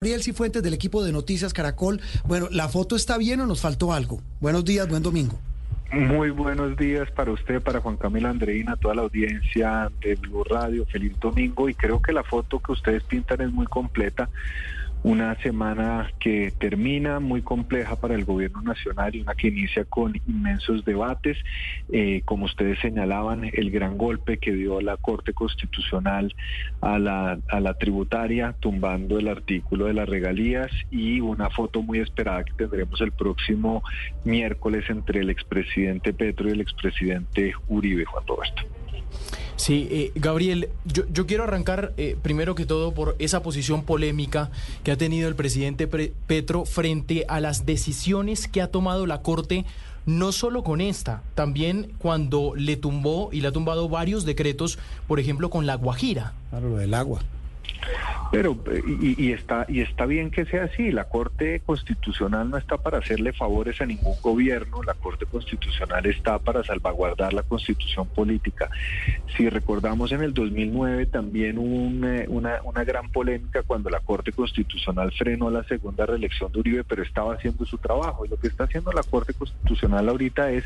Gabriel Cifuentes del equipo de Noticias Caracol. Bueno, ¿la foto está bien o nos faltó algo? Buenos días, buen domingo. Muy buenos días para usted, para Juan Camilo Andreina, toda la audiencia de Blue Radio. Feliz domingo y creo que la foto que ustedes pintan es muy completa una semana que termina muy compleja para el gobierno nacional y una que inicia con inmensos debates. Eh, como ustedes señalaban, el gran golpe que dio la Corte Constitucional a la, a la tributaria, tumbando el artículo de las regalías y una foto muy esperada que tendremos el próximo miércoles entre el expresidente Petro y el expresidente Uribe, Juan Roberto. Sí, eh, Gabriel, yo, yo, quiero arrancar eh, primero que todo por esa posición polémica que ha tenido el presidente Petro frente a las decisiones que ha tomado la Corte, no solo con esta, también cuando le tumbó y le ha tumbado varios decretos, por ejemplo, con la Guajira. Claro, lo del agua. Pero y, está y está bien que sea así. La Corte Constitucional no está para hacerle favores a ningún gobierno. La Corte Constitucional está para salvaguardar la Constitución política. Si recordamos en el 2009 también hubo eh, una, una, gran polémica cuando la Corte Constitucional frenó la segunda reelección de Uribe, pero estaba haciendo su trabajo. Y lo que está haciendo la Corte Constitucional ahorita es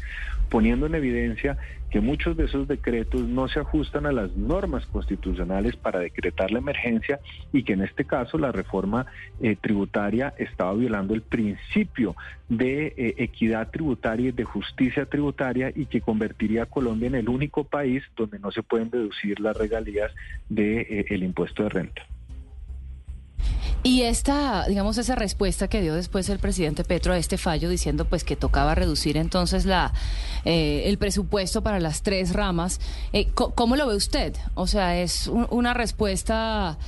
poniendo en evidencia que muchos de esos decretos no se ajustan a las normas constitucionales para decretar la emergencia y que en este caso la reforma eh, tributaria estaba violando el principio de eh, equidad tributaria y de justicia tributaria y que convertiría a Colombia en el único país donde no se pueden deducir las regalías del de, eh, impuesto de renta. Y esta, digamos, esa respuesta que dio después el presidente Petro a este fallo diciendo pues que tocaba reducir entonces la eh, el presupuesto para las tres ramas, eh, ¿cómo lo ve usted? O sea, es una respuesta...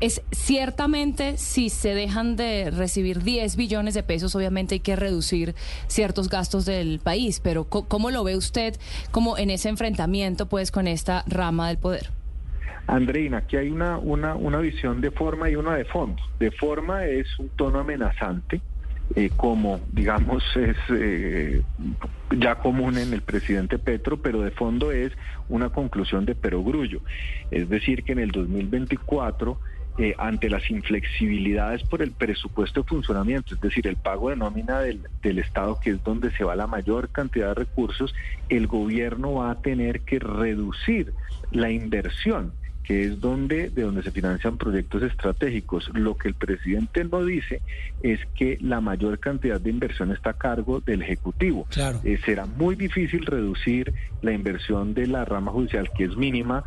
es ciertamente si se dejan de recibir 10 billones de pesos, obviamente hay que reducir ciertos gastos del país, pero ¿cómo lo ve usted como en ese enfrentamiento pues con esta rama del poder? Andreina, aquí hay una, una, una visión de forma y una de fondo. De forma es un tono amenazante, eh, como digamos es eh, ya común en el presidente Petro, pero de fondo es una conclusión de perogrullo. Es decir, que en el 2024, eh, ante las inflexibilidades por el presupuesto de funcionamiento, es decir, el pago de nómina del, del Estado, que es donde se va la mayor cantidad de recursos, el gobierno va a tener que reducir la inversión que es donde de donde se financian proyectos estratégicos. Lo que el presidente no dice es que la mayor cantidad de inversión está a cargo del ejecutivo. Claro. Eh, será muy difícil reducir la inversión de la rama judicial que es mínima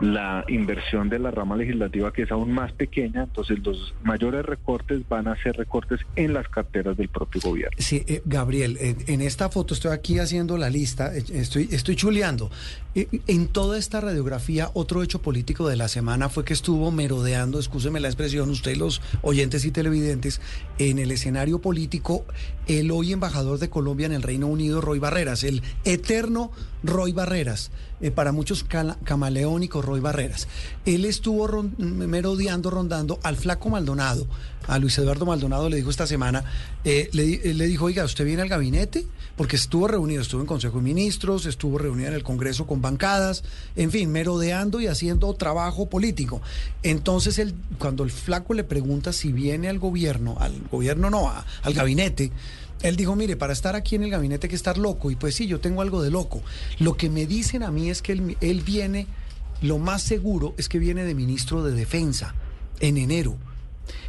la inversión de la rama legislativa que es aún más pequeña, entonces los mayores recortes van a ser recortes en las carteras del propio gobierno. Sí, eh, Gabriel, en esta foto estoy aquí haciendo la lista, eh, estoy, estoy chuleando. Eh, en toda esta radiografía, otro hecho político de la semana fue que estuvo merodeando, escúcheme la expresión, usted los oyentes y televidentes, en el escenario político, el hoy embajador de Colombia en el Reino Unido, Roy Barreras, el eterno Roy Barreras, para muchos camaleónicos Roy Barreras. Él estuvo merodeando, rondando al flaco Maldonado, a Luis Eduardo Maldonado le dijo esta semana, eh, le, dijo, oiga, ¿usted viene al gabinete? Porque estuvo reunido, estuvo en Consejo de Ministros, estuvo reunido en el Congreso con bancadas, en fin, merodeando y haciendo trabajo político. Entonces, él, cuando el flaco le pregunta si viene al gobierno, al gobierno no, al gabinete, él dijo, mire, para estar aquí en el gabinete hay que estar loco. Y pues sí, yo tengo algo de loco. Lo que me dicen a mí es que él viene lo más seguro es que viene de ministro de Defensa en enero.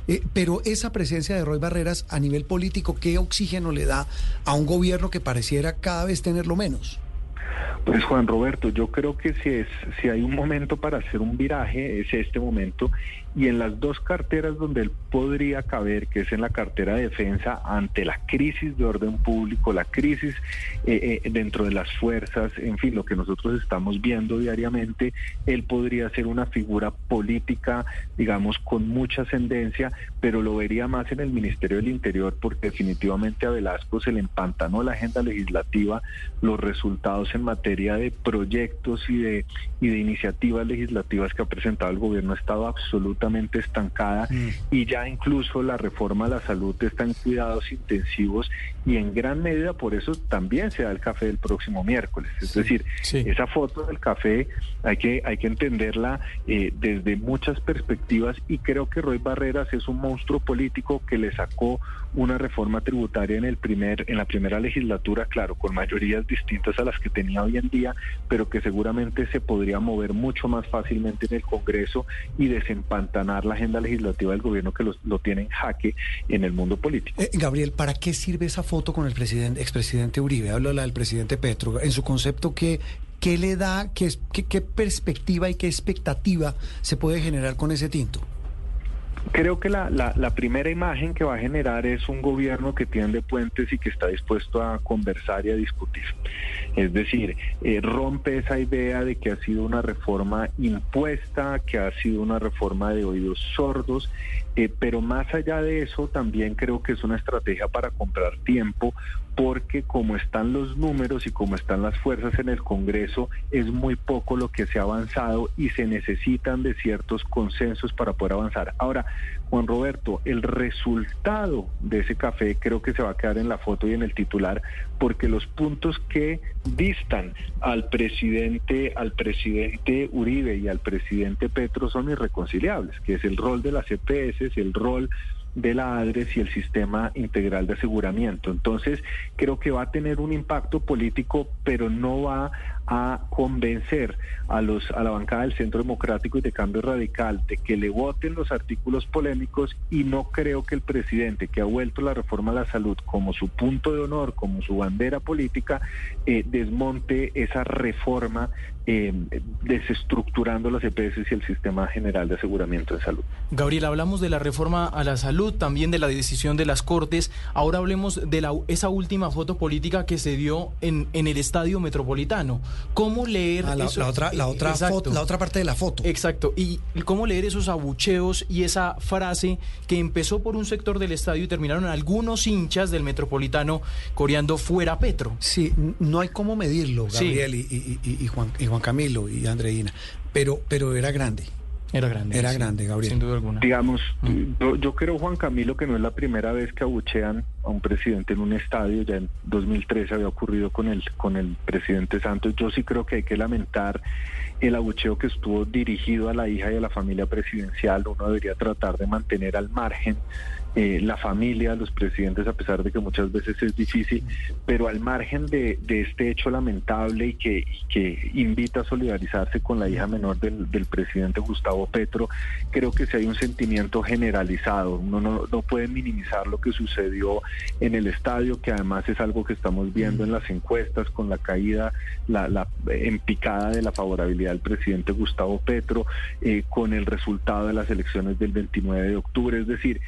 Eh, pero esa presencia de Roy Barreras a nivel político, ¿qué oxígeno le da a un gobierno que pareciera cada vez tenerlo menos? Pues Juan Roberto, yo creo que si, es, si hay un momento para hacer un viraje, es este momento. Y en las dos carteras donde él podría caber, que es en la cartera de defensa, ante la crisis de orden público, la crisis eh, eh, dentro de las fuerzas, en fin, lo que nosotros estamos viendo diariamente, él podría ser una figura política, digamos, con mucha ascendencia, pero lo vería más en el Ministerio del Interior, porque definitivamente a Velasco se le empantanó la agenda legislativa, los resultados en materia de proyectos y de, y de iniciativas legislativas que ha presentado el gobierno ha estado absolutamente estancada Mm. y ya incluso la reforma a la salud está en cuidados intensivos y en gran medida por eso también se da el café el próximo miércoles. Es decir, sí. esa foto del café hay que, hay que entenderla eh, desde muchas perspectivas y creo que Roy Barreras es un monstruo político que le sacó una reforma tributaria en el primer en la primera legislatura, claro, con mayorías distintas a las que tenía hoy en día, pero que seguramente se podría mover mucho más fácilmente en el Congreso y desempantanar la agenda legislativa del gobierno que lo tiene en jaque en el mundo político. Eh, Gabriel, ¿para qué sirve esa foto con el presidente, expresidente Uribe? Hablo de la del presidente Petro. En su concepto, ¿qué, qué le da, qué, qué, qué perspectiva y qué expectativa se puede generar con ese tinto? Creo que la, la, primera imagen que va a generar es un gobierno que tiende puentes y que está dispuesto a conversar y a discutir. Es decir, eh, rompe esa idea de que ha sido una reforma impuesta, que ha sido una reforma de oídos sordos, eh, pero más allá de eso también creo que es una estrategia para comprar tiempo porque como están los números y como están las fuerzas en el Congreso, es muy poco lo que se ha avanzado y se necesitan de ciertos consensos para poder avanzar. Ahora, Juan Roberto, el resultado de ese café creo que se va a quedar en la foto y en el titular, porque los puntos que distan al presidente, al presidente Uribe y al presidente Petro son irreconciliables, que es el rol de las EPS, el rol de la ADRES y el sistema integral de aseguramiento. Entonces, creo que va a tener un impacto político, pero no va a convencer a los a la bancada del Centro Democrático y de Cambio Radical de que le voten los artículos polémicos y no creo que el presidente que ha vuelto la reforma a la salud como su punto de honor, como su bandera política, eh, desmonte esa reforma eh, desestructurando las EPS y el sistema general de aseguramiento de salud. Gabriel, hablamos de la reforma a la salud, también de la decisión de las Cortes. Ahora hablemos de la, esa última foto política que se dio en, en el Estadio Metropolitano. ¿Cómo leer Ah, la, otra, la, otra Exacto. foto, la otra parte de la foto. Exacto. ¿Y cómo leer esos abucheos y esa frase que empezó por un sector del estadio y terminaron algunos hinchas del Metropolitano coreando fuera Petro? Sí, no hay cómo medirlo. Gabriel y, y- y- y Juan, y Juan Camilo y Andreina, pero, pero era grande. Era grande. Era sí, grande, Gabriel. Sin duda alguna. Digamos, Mm. yo, yo creo, Juan Camilo, que no es la primera vez que abuchean a un presidente en un estadio. Ya en 2013 había ocurrido con el, con el presidente Santos. Yo sí creo que hay que lamentar el abucheo que estuvo dirigido a la hija y a la familia presidencial. Uno debería tratar de mantener al margen eh, la familia, los presidentes, a pesar de que muchas veces es difícil, pero al margen de, de este hecho lamentable y que, y que invita a solidarizarse con la hija menor del, del presidente Gustavo Petro, creo que si hay un sentimiento generalizado. Uno no, no puede minimizar lo que sucedió en el estadio, que además es algo que estamos viendo en las encuestas con la caída, la, la en picada de la favorabilidad del presidente Gustavo Petro, eh, con el resultado de las elecciones del 29 de octubre. Es decir,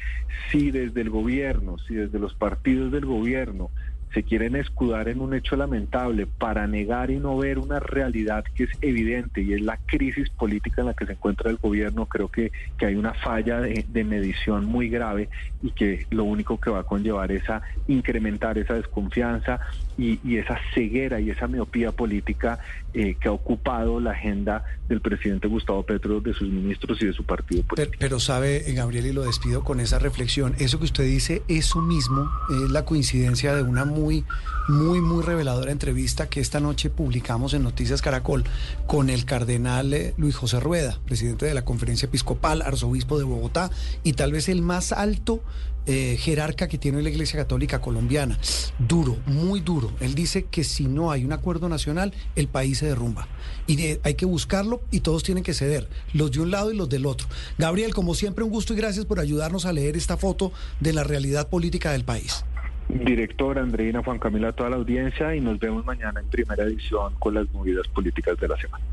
si desde el gobierno, si desde los partidos del gobierno se quieren escudar en un hecho lamentable para negar y no ver una realidad que es evidente y es la crisis política en la que se encuentra el gobierno, creo que, que hay una falla de, de medición muy grave y que lo único que va a conllevar es a incrementar esa desconfianza y, y esa ceguera y esa miopía política eh, que ha ocupado la agenda del presidente Gustavo Petro, de sus ministros y de su partido Pero, político. pero sabe, eh, Gabriel, y lo despido con esa reflexión, eso que usted dice, eso mismo es la coincidencia de una muy, muy, muy reveladora entrevista que esta noche publicamos en Noticias Caracol con el cardenal eh, Luis José Rueda, presidente de la Conferencia Episcopal, arzobispo de Bogotá, y tal vez el más alto eh, jerarca que tiene la Iglesia Católica colombiana. Duro, muy duro. Él dice que si no hay un acuerdo nacional, el país se derrumba. Y hay que buscarlo y todos tienen que ceder, los de un lado y los del otro. Gabriel, como siempre, un gusto y gracias por ayudarnos a leer esta foto de la realidad política del país. Director Andreina, Juan Camila, a toda la audiencia y nos vemos mañana en primera edición con las movidas políticas de la semana.